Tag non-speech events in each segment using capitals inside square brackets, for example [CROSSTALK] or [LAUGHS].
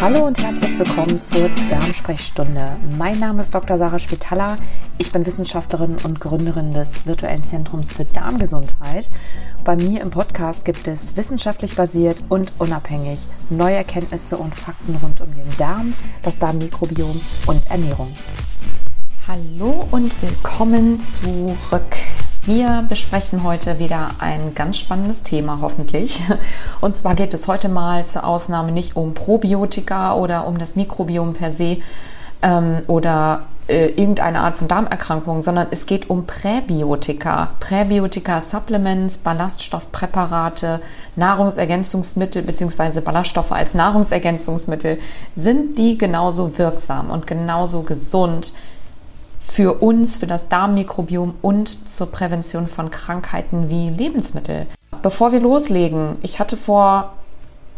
Hallo und herzlich willkommen zur Darmsprechstunde. Mein Name ist Dr. Sarah Spitaler. Ich bin Wissenschaftlerin und Gründerin des virtuellen Zentrums für Darmgesundheit. Bei mir im Podcast gibt es wissenschaftlich basiert und unabhängig neue Erkenntnisse und Fakten rund um den Darm, das Darmmikrobiom und Ernährung. Hallo und willkommen zurück. Wir besprechen heute wieder ein ganz spannendes Thema, hoffentlich. Und zwar geht es heute mal zur Ausnahme nicht um Probiotika oder um das Mikrobiom per se ähm, oder äh, irgendeine Art von Darmerkrankung, sondern es geht um Präbiotika. Präbiotika, Supplements, Ballaststoffpräparate, Nahrungsergänzungsmittel bzw. Ballaststoffe als Nahrungsergänzungsmittel. Sind die genauso wirksam und genauso gesund für uns, für das Darmmikrobiom und zur Prävention von Krankheiten wie Lebensmittel. Bevor wir loslegen, ich hatte vor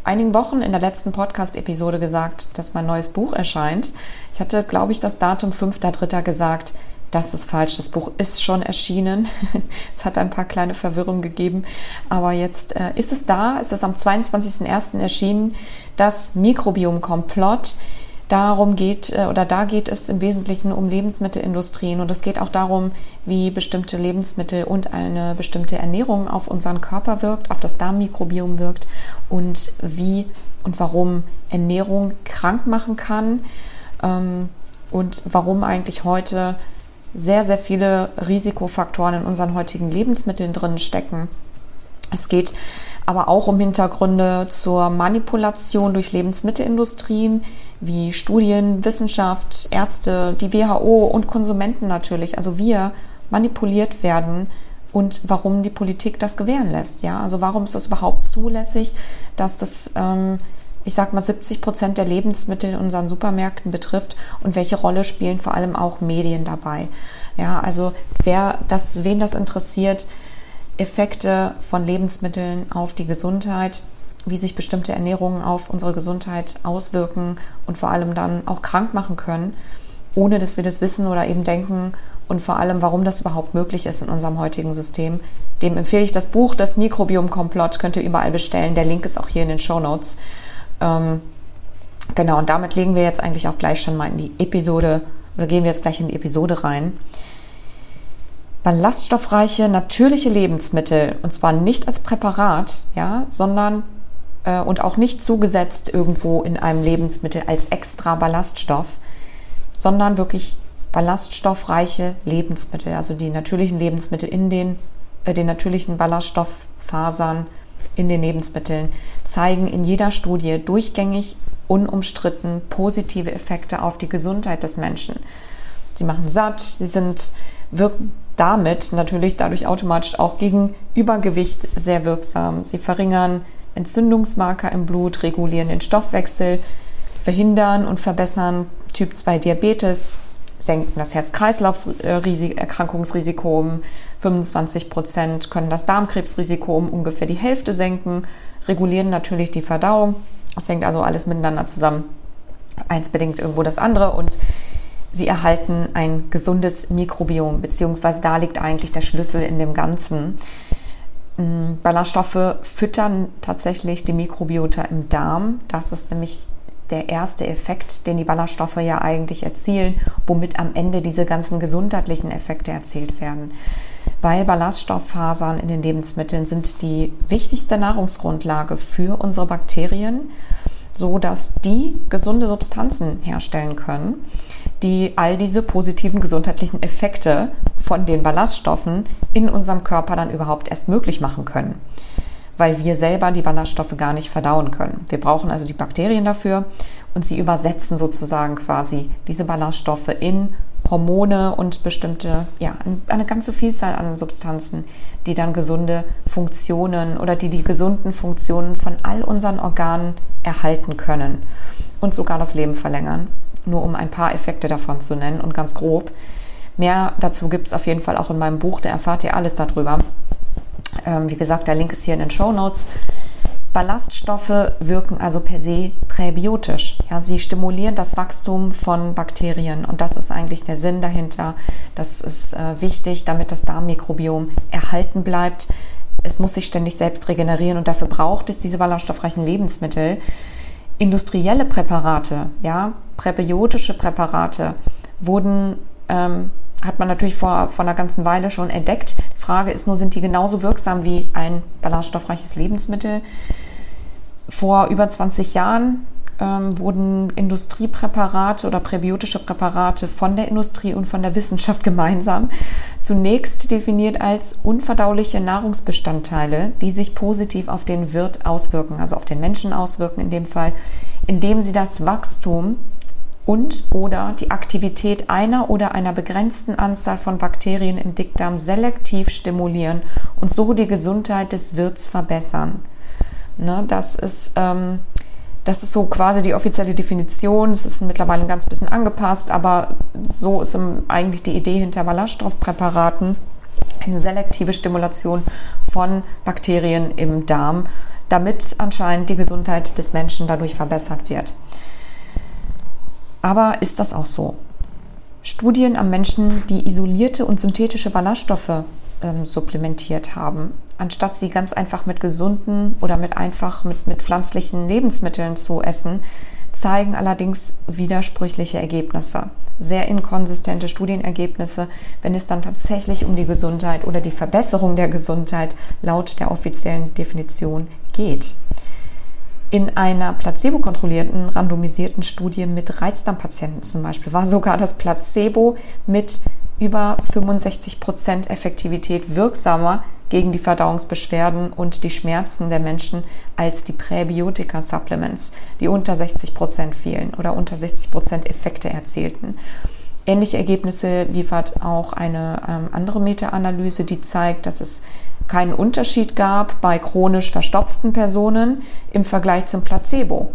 einigen Wochen in der letzten Podcast-Episode gesagt, dass mein neues Buch erscheint. Ich hatte, glaube ich, das Datum 5.3. gesagt. Das ist falsch. Das Buch ist schon erschienen. [LAUGHS] es hat ein paar kleine Verwirrungen gegeben. Aber jetzt äh, ist es da. Es ist am 22.01. erschienen. Das Mikrobiom-Komplott darum geht äh, oder da geht es im Wesentlichen um Lebensmittelindustrien und es geht auch darum, wie bestimmte Lebensmittel und eine bestimmte Ernährung auf unseren Körper wirkt, auf das Darmmikrobiom wirkt und wie und warum Ernährung krank machen kann ähm, und warum eigentlich heute sehr, sehr viele Risikofaktoren in unseren heutigen Lebensmitteln drin stecken. Es geht aber auch um Hintergründe zur Manipulation durch Lebensmittelindustrien, wie Studien, Wissenschaft, Ärzte, die WHO und Konsumenten natürlich, also wir manipuliert werden und warum die Politik das gewähren lässt. Ja, also warum ist es überhaupt zulässig, dass das, ähm, ich sag mal, 70 Prozent der Lebensmittel in unseren Supermärkten betrifft und welche Rolle spielen vor allem auch Medien dabei. Ja, also wer das, wen das interessiert, Effekte von Lebensmitteln auf die Gesundheit, wie sich bestimmte Ernährungen auf unsere Gesundheit auswirken und vor allem dann auch krank machen können, ohne dass wir das wissen oder eben denken und vor allem, warum das überhaupt möglich ist in unserem heutigen System. Dem empfehle ich das Buch, das Mikrobiom-Komplott, könnt ihr überall bestellen. Der Link ist auch hier in den Show Notes. Ähm, genau, und damit legen wir jetzt eigentlich auch gleich schon mal in die Episode oder gehen wir jetzt gleich in die Episode rein. Ballaststoffreiche natürliche Lebensmittel und zwar nicht als Präparat, ja, sondern äh, und auch nicht zugesetzt irgendwo in einem Lebensmittel als extra Ballaststoff, sondern wirklich ballaststoffreiche Lebensmittel, also die natürlichen Lebensmittel in den, äh, den natürlichen Ballaststofffasern in den Lebensmitteln zeigen in jeder Studie durchgängig unumstritten positive Effekte auf die Gesundheit des Menschen. Sie machen satt, sie sind wirken damit natürlich dadurch automatisch auch gegen Übergewicht sehr wirksam. Sie verringern Entzündungsmarker im Blut, regulieren den Stoffwechsel, verhindern und verbessern Typ 2 Diabetes, senken das Herz-Kreislauf-Erkrankungsrisiko um 25 Prozent, können das Darmkrebsrisiko um ungefähr die Hälfte senken, regulieren natürlich die Verdauung. Das hängt also alles miteinander zusammen. Eins bedingt irgendwo das andere und sie erhalten ein gesundes Mikrobiom, beziehungsweise da liegt eigentlich der Schlüssel in dem Ganzen. Mm, Ballaststoffe füttern tatsächlich die Mikrobiota im Darm. Das ist nämlich der erste Effekt, den die Ballaststoffe ja eigentlich erzielen, womit am Ende diese ganzen gesundheitlichen Effekte erzielt werden. Weil Ballaststofffasern in den Lebensmitteln sind die wichtigste Nahrungsgrundlage für unsere Bakterien, so dass die gesunde Substanzen herstellen können die all diese positiven gesundheitlichen Effekte von den Ballaststoffen in unserem Körper dann überhaupt erst möglich machen können. Weil wir selber die Ballaststoffe gar nicht verdauen können. Wir brauchen also die Bakterien dafür und sie übersetzen sozusagen quasi diese Ballaststoffe in Hormone und bestimmte, ja, eine ganze Vielzahl an Substanzen, die dann gesunde Funktionen oder die die gesunden Funktionen von all unseren Organen erhalten können und sogar das Leben verlängern nur um ein paar Effekte davon zu nennen und ganz grob. Mehr dazu gibt es auf jeden Fall auch in meinem Buch, da erfahrt ihr alles darüber. Ähm, wie gesagt, der Link ist hier in den Show Notes. Ballaststoffe wirken also per se präbiotisch. Ja, sie stimulieren das Wachstum von Bakterien und das ist eigentlich der Sinn dahinter. Das ist äh, wichtig, damit das Darmmikrobiom erhalten bleibt. Es muss sich ständig selbst regenerieren und dafür braucht es diese ballaststoffreichen Lebensmittel Industrielle Präparate, ja, präbiotische Präparate wurden, ähm, hat man natürlich vor, vor einer ganzen Weile schon entdeckt. Die Frage ist nur, sind die genauso wirksam wie ein ballaststoffreiches Lebensmittel? Vor über 20 Jahren ähm, wurden Industriepräparate oder präbiotische Präparate von der Industrie und von der Wissenschaft [LAUGHS] gemeinsam zunächst definiert als unverdauliche Nahrungsbestandteile, die sich positiv auf den Wirt auswirken, also auf den Menschen auswirken in dem Fall, indem sie das Wachstum und oder die Aktivität einer oder einer begrenzten Anzahl von Bakterien im Dickdarm selektiv stimulieren und so die Gesundheit des Wirts verbessern. Ne, das ist ähm, das ist so quasi die offizielle Definition. Es ist mittlerweile ein ganz bisschen angepasst, aber so ist eigentlich die Idee hinter Ballaststoffpräparaten. Eine selektive Stimulation von Bakterien im Darm, damit anscheinend die Gesundheit des Menschen dadurch verbessert wird. Aber ist das auch so? Studien am Menschen, die isolierte und synthetische Ballaststoffe ähm, supplementiert haben, anstatt sie ganz einfach mit gesunden oder mit einfach mit, mit pflanzlichen Lebensmitteln zu essen, zeigen allerdings widersprüchliche Ergebnisse, sehr inkonsistente Studienergebnisse, wenn es dann tatsächlich um die Gesundheit oder die Verbesserung der Gesundheit laut der offiziellen Definition geht. In einer placebo-kontrollierten, randomisierten Studie mit Reizdarmpatienten zum Beispiel war sogar das Placebo mit über 65 Prozent Effektivität wirksamer gegen die Verdauungsbeschwerden und die Schmerzen der Menschen als die Präbiotika-Supplements, die unter 60 Prozent fielen oder unter 60 Prozent Effekte erzielten. Ähnliche Ergebnisse liefert auch eine ähm, andere Meta-Analyse, die zeigt, dass es keinen Unterschied gab bei chronisch verstopften Personen im Vergleich zum Placebo.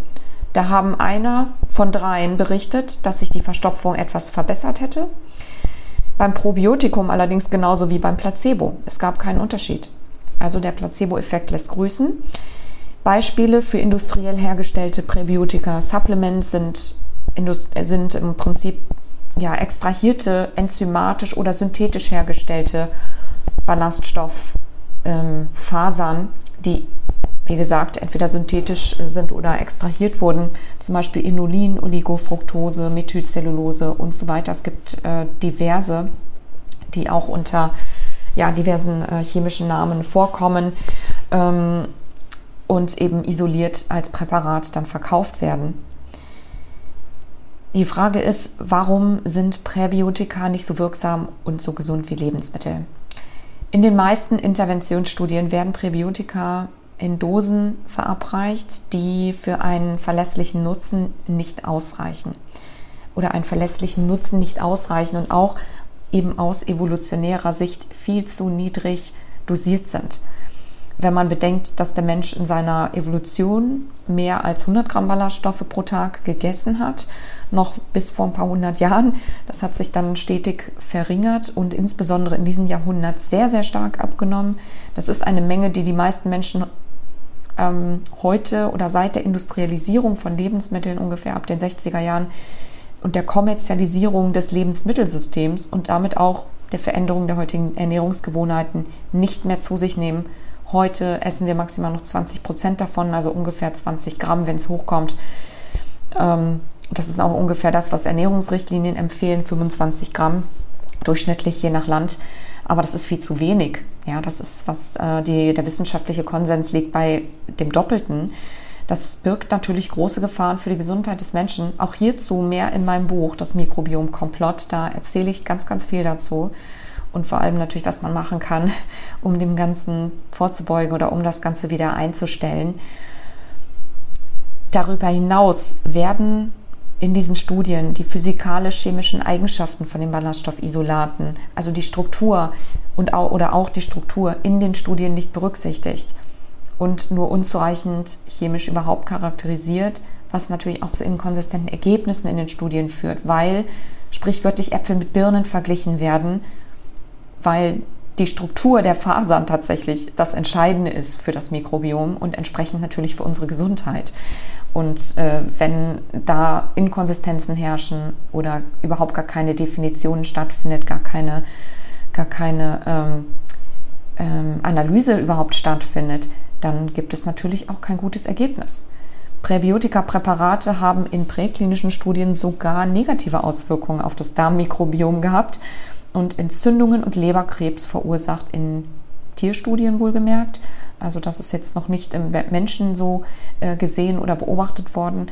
Da haben einer von dreien berichtet, dass sich die Verstopfung etwas verbessert hätte beim Probiotikum allerdings genauso wie beim Placebo. Es gab keinen Unterschied. Also der Placebo-Effekt lässt grüßen. Beispiele für industriell hergestellte Präbiotika-Supplements sind, sind im Prinzip ja, extrahierte, enzymatisch oder synthetisch hergestellte Ballaststofffasern, ähm, die wie gesagt, entweder synthetisch sind oder extrahiert wurden, zum Beispiel Inulin, Oligofructose, Methylcellulose und so weiter. Es gibt äh, diverse, die auch unter ja, diversen äh, chemischen Namen vorkommen ähm, und eben isoliert als Präparat dann verkauft werden. Die Frage ist, warum sind Präbiotika nicht so wirksam und so gesund wie Lebensmittel? In den meisten Interventionsstudien werden Präbiotika in Dosen verabreicht, die für einen verlässlichen Nutzen nicht ausreichen oder einen verlässlichen Nutzen nicht ausreichen und auch eben aus evolutionärer Sicht viel zu niedrig dosiert sind. Wenn man bedenkt, dass der Mensch in seiner Evolution mehr als 100 Gramm Ballaststoffe pro Tag gegessen hat, noch bis vor ein paar hundert Jahren, das hat sich dann stetig verringert und insbesondere in diesem Jahrhundert sehr, sehr stark abgenommen. Das ist eine Menge, die die meisten Menschen ähm, heute oder seit der Industrialisierung von Lebensmitteln ungefähr ab den 60er Jahren und der Kommerzialisierung des Lebensmittelsystems und damit auch der Veränderung der heutigen Ernährungsgewohnheiten nicht mehr zu sich nehmen. Heute essen wir maximal noch 20 Prozent davon, also ungefähr 20 Gramm, wenn es hochkommt. Ähm, das ist auch ungefähr das, was Ernährungsrichtlinien empfehlen, 25 Gramm durchschnittlich je nach Land. Aber das ist viel zu wenig. Ja, das ist, was äh, die, der wissenschaftliche Konsens liegt bei dem Doppelten. Das birgt natürlich große Gefahren für die Gesundheit des Menschen. Auch hierzu mehr in meinem Buch, das Mikrobiom Komplott. Da erzähle ich ganz, ganz viel dazu. Und vor allem natürlich, was man machen kann, [LAUGHS] um dem Ganzen vorzubeugen oder um das Ganze wieder einzustellen. Darüber hinaus werden in diesen Studien die physikalisch-chemischen Eigenschaften von den Ballaststoffisolaten, also die Struktur und auch, oder auch die Struktur in den Studien nicht berücksichtigt und nur unzureichend chemisch überhaupt charakterisiert, was natürlich auch zu inkonsistenten Ergebnissen in den Studien führt, weil sprichwörtlich Äpfel mit Birnen verglichen werden, weil die Struktur der Fasern tatsächlich das Entscheidende ist für das Mikrobiom und entsprechend natürlich für unsere Gesundheit. Und äh, wenn da Inkonsistenzen herrschen oder überhaupt gar keine Definition stattfindet, gar keine, gar keine ähm, ähm, Analyse überhaupt stattfindet, dann gibt es natürlich auch kein gutes Ergebnis. Präbiotika-Präparate haben in präklinischen Studien sogar negative Auswirkungen auf das Darmmikrobiom gehabt und Entzündungen und Leberkrebs verursacht in Tierstudien wohlgemerkt. Also das ist jetzt noch nicht im Menschen so äh, gesehen oder beobachtet worden,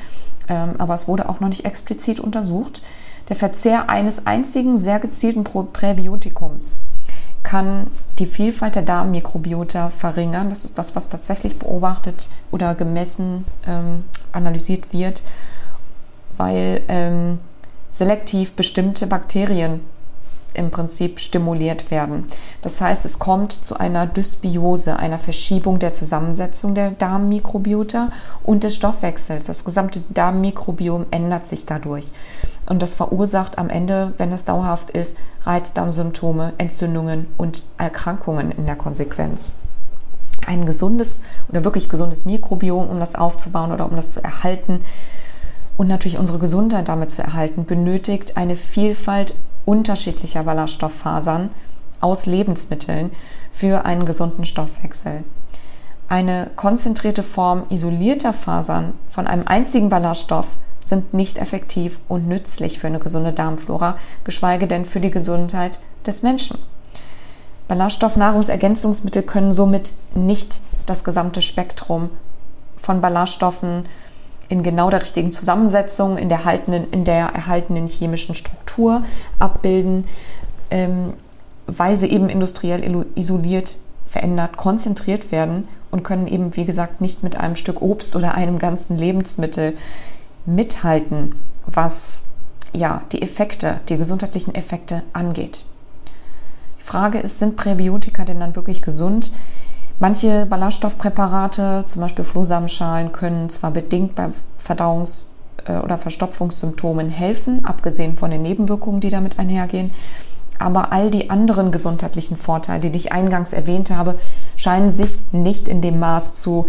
ähm, aber es wurde auch noch nicht explizit untersucht. Der Verzehr eines einzigen sehr gezielten Präbiotikums kann die Vielfalt der Darmmikrobiota verringern. Das ist das, was tatsächlich beobachtet oder gemessen, ähm, analysiert wird, weil ähm, selektiv bestimmte Bakterien im Prinzip stimuliert werden. Das heißt, es kommt zu einer Dysbiose, einer Verschiebung der Zusammensetzung der Darmmikrobiota und des Stoffwechsels. Das gesamte Darmmikrobiom ändert sich dadurch. Und das verursacht am Ende, wenn es dauerhaft ist, Reizdarmsymptome, Entzündungen und Erkrankungen in der Konsequenz. Ein gesundes oder wirklich gesundes Mikrobiom, um das aufzubauen oder um das zu erhalten und natürlich unsere Gesundheit damit zu erhalten, benötigt eine Vielfalt unterschiedlicher Ballaststofffasern aus Lebensmitteln für einen gesunden Stoffwechsel. Eine konzentrierte Form isolierter Fasern von einem einzigen Ballaststoff sind nicht effektiv und nützlich für eine gesunde Darmflora, geschweige denn für die Gesundheit des Menschen. Ballaststoffnahrungsergänzungsmittel können somit nicht das gesamte Spektrum von Ballaststoffen in genau der richtigen Zusammensetzung, in der, erhaltenen, in der erhaltenen chemischen Struktur abbilden, ähm, weil sie eben industriell isoliert, verändert, konzentriert werden und können eben, wie gesagt, nicht mit einem Stück Obst oder einem ganzen Lebensmittel mithalten, was ja die Effekte, die gesundheitlichen Effekte angeht. Die Frage ist, sind Präbiotika denn dann wirklich gesund? Manche Ballaststoffpräparate, zum Beispiel Flohsamenschalen, können zwar bedingt bei Verdauungs- äh, oder Verstopfungssymptomen helfen, abgesehen von den Nebenwirkungen, die damit einhergehen. Aber all die anderen gesundheitlichen Vorteile, die ich eingangs erwähnt habe, scheinen sich nicht in dem Maß zu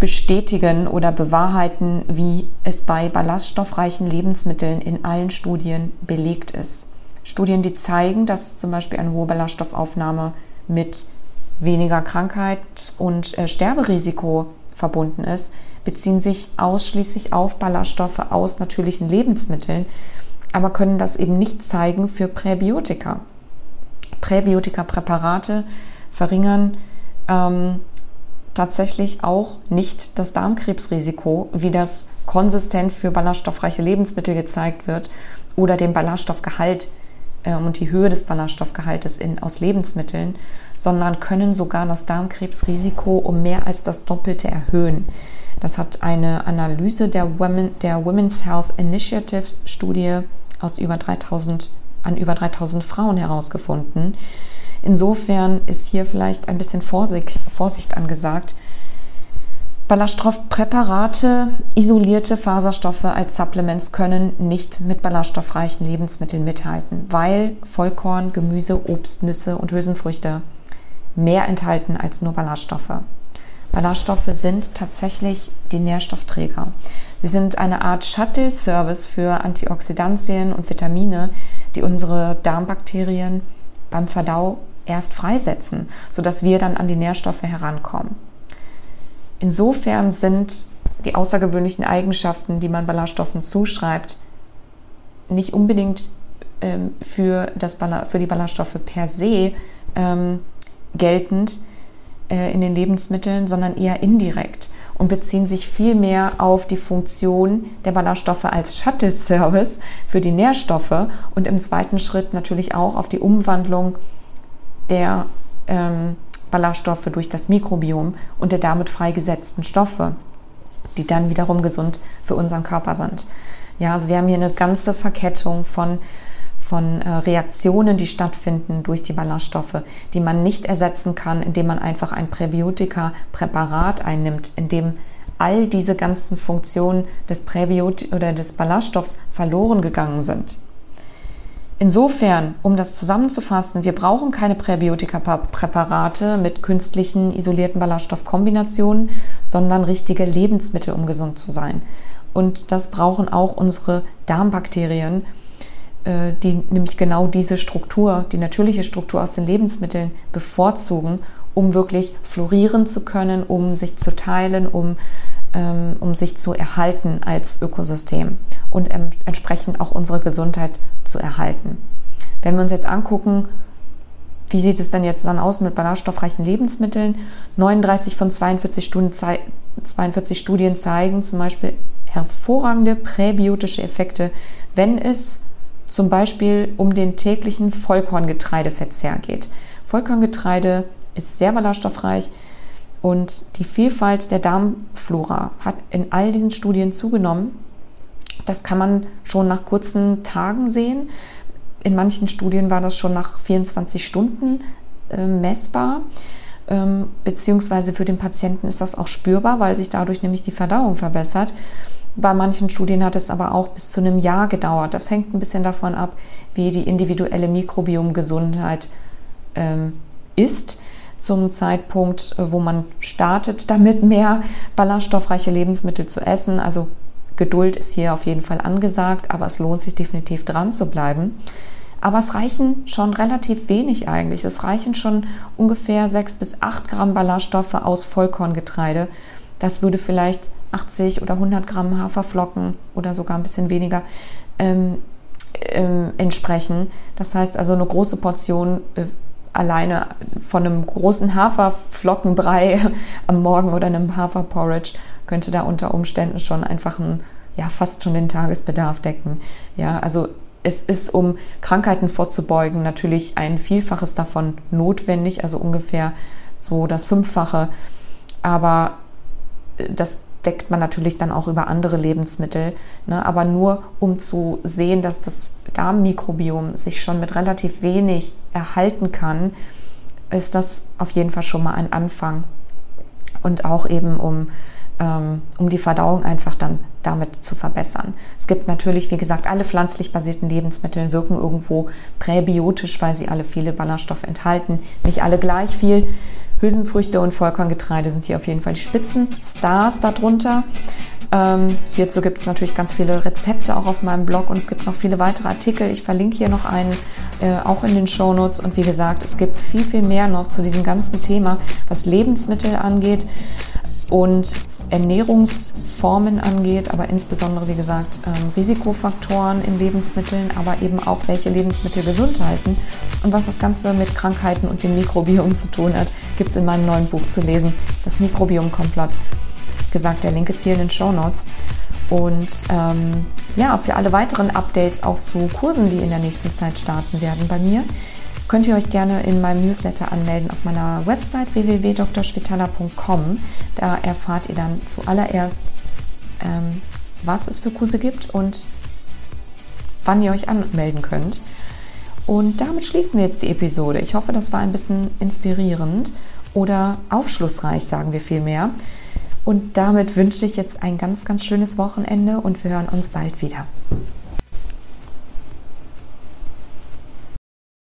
bestätigen oder bewahrheiten, wie es bei ballaststoffreichen Lebensmitteln in allen Studien belegt ist. Studien, die zeigen, dass zum Beispiel eine hohe Ballaststoffaufnahme mit weniger Krankheit und äh, Sterberisiko verbunden ist, beziehen sich ausschließlich auf Ballaststoffe aus natürlichen Lebensmitteln, aber können das eben nicht zeigen für Präbiotika. Präbiotika-Präparate verringern ähm, tatsächlich auch nicht das Darmkrebsrisiko, wie das konsistent für ballaststoffreiche Lebensmittel gezeigt wird oder den Ballaststoffgehalt äh, und die Höhe des Ballaststoffgehaltes in, aus Lebensmitteln, sondern können sogar das Darmkrebsrisiko um mehr als das Doppelte erhöhen. Das hat eine Analyse der, Women, der Women's Health Initiative Studie aus über 3000, an über 3000 Frauen herausgefunden. Insofern ist hier vielleicht ein bisschen Vorsicht, Vorsicht angesagt, Ballaststoffpräparate, isolierte Faserstoffe als Supplements können nicht mit ballaststoffreichen Lebensmitteln mithalten, weil Vollkorn, Gemüse, Obst, Nüsse und Hülsenfrüchte mehr enthalten als nur Ballaststoffe. Ballaststoffe sind tatsächlich die Nährstoffträger. Sie sind eine Art Shuttle-Service für Antioxidantien und Vitamine, die unsere Darmbakterien beim Verdau erst freisetzen, sodass wir dann an die Nährstoffe herankommen. Insofern sind die außergewöhnlichen Eigenschaften, die man Ballaststoffen zuschreibt, nicht unbedingt ähm, für, das für die Ballaststoffe per se ähm, geltend äh, in den Lebensmitteln, sondern eher indirekt und beziehen sich vielmehr auf die Funktion der Ballaststoffe als Shuttle-Service für die Nährstoffe und im zweiten Schritt natürlich auch auf die Umwandlung der ähm, Ballaststoffe durch das Mikrobiom und der damit freigesetzten Stoffe, die dann wiederum gesund für unseren Körper sind. Ja, also wir haben hier eine ganze Verkettung von von äh, Reaktionen, die stattfinden durch die Ballaststoffe, die man nicht ersetzen kann, indem man einfach ein Präbiotika-Präparat einnimmt, in dem all diese ganzen Funktionen des Präbiot oder des Ballaststoffs verloren gegangen sind. Insofern, um das zusammenzufassen, wir brauchen keine Präbiotika-Präparate mit künstlichen isolierten Ballaststoffkombinationen, sondern richtige Lebensmittel, um gesund zu sein. Und das brauchen auch unsere Darmbakterien, die nämlich genau diese Struktur, die natürliche Struktur aus den Lebensmitteln bevorzugen, um wirklich florieren zu können, um sich zu teilen, um ähm, um sich zu erhalten als Ökosystem und ähm, entsprechend auch unsere Gesundheit zu erhalten. Wenn wir uns jetzt angucken, wie sieht es denn jetzt dann aus mit ballaststoffreichen Lebensmitteln? 39 von 42, Stunden, 42 Studien zeigen zum Beispiel hervorragende präbiotische Effekte, wenn es zum Beispiel um den täglichen Vollkorngetreideverzehr geht. Vollkorngetreide ist sehr ballaststoffreich und die Vielfalt der Darmflora hat in all diesen Studien zugenommen. Das kann man schon nach kurzen Tagen sehen. In manchen Studien war das schon nach 24 Stunden äh, messbar. Ähm, beziehungsweise für den Patienten ist das auch spürbar, weil sich dadurch nämlich die Verdauung verbessert. Bei manchen Studien hat es aber auch bis zu einem Jahr gedauert. Das hängt ein bisschen davon ab, wie die individuelle Mikrobiomgesundheit ähm, ist zum Zeitpunkt, äh, wo man startet, damit mehr ballaststoffreiche Lebensmittel zu essen. Also Geduld ist hier auf jeden Fall angesagt, aber es lohnt sich definitiv dran zu bleiben. Aber es reichen schon relativ wenig eigentlich. Es reichen schon ungefähr 6 bis 8 Gramm Ballaststoffe aus Vollkorngetreide. Das würde vielleicht 80 oder 100 Gramm Haferflocken oder sogar ein bisschen weniger ähm, ähm, entsprechen. Das heißt also eine große Portion äh, alleine von einem großen Haferflockenbrei [LAUGHS] am Morgen oder einem Haferporridge könnte da unter Umständen schon einfach ein, ja, fast schon den Tagesbedarf decken. Ja, also es ist, um Krankheiten vorzubeugen, natürlich ein Vielfaches davon notwendig, also ungefähr so das Fünffache. Aber das deckt man natürlich dann auch über andere Lebensmittel. Ne? Aber nur um zu sehen, dass das Darmmikrobiom sich schon mit relativ wenig erhalten kann, ist das auf jeden Fall schon mal ein Anfang. Und auch eben um, ähm, um die Verdauung einfach dann damit zu verbessern. Es gibt natürlich, wie gesagt, alle pflanzlich basierten Lebensmittel wirken irgendwo präbiotisch, weil sie alle viele Ballaststoffe enthalten. Nicht alle gleich viel. Hülsenfrüchte und Vollkorngetreide sind hier auf jeden Fall die Spitzenstars darunter. Ähm, hierzu gibt es natürlich ganz viele Rezepte auch auf meinem Blog und es gibt noch viele weitere Artikel. Ich verlinke hier noch einen, äh, auch in den Shownotes. Und wie gesagt, es gibt viel, viel mehr noch zu diesem ganzen Thema, was Lebensmittel angeht. Und Ernährungsformen angeht, aber insbesondere, wie gesagt, ähm, Risikofaktoren in Lebensmitteln, aber eben auch, welche Lebensmittel gesund halten und was das Ganze mit Krankheiten und dem Mikrobiom zu tun hat, gibt es in meinem neuen Buch zu lesen, das Mikrobiom-Komplott. Gesagt, der Link ist hier in den Show Notes. Und ähm, ja, für alle weiteren Updates auch zu Kursen, die in der nächsten Zeit starten werden bei mir, könnt ihr euch gerne in meinem Newsletter anmelden auf meiner Website www.drschwitala.com. Da erfahrt ihr dann zuallererst, ähm, was es für Kurse gibt und wann ihr euch anmelden könnt. Und damit schließen wir jetzt die Episode. Ich hoffe, das war ein bisschen inspirierend oder aufschlussreich, sagen wir vielmehr. Und damit wünsche ich jetzt ein ganz, ganz schönes Wochenende und wir hören uns bald wieder.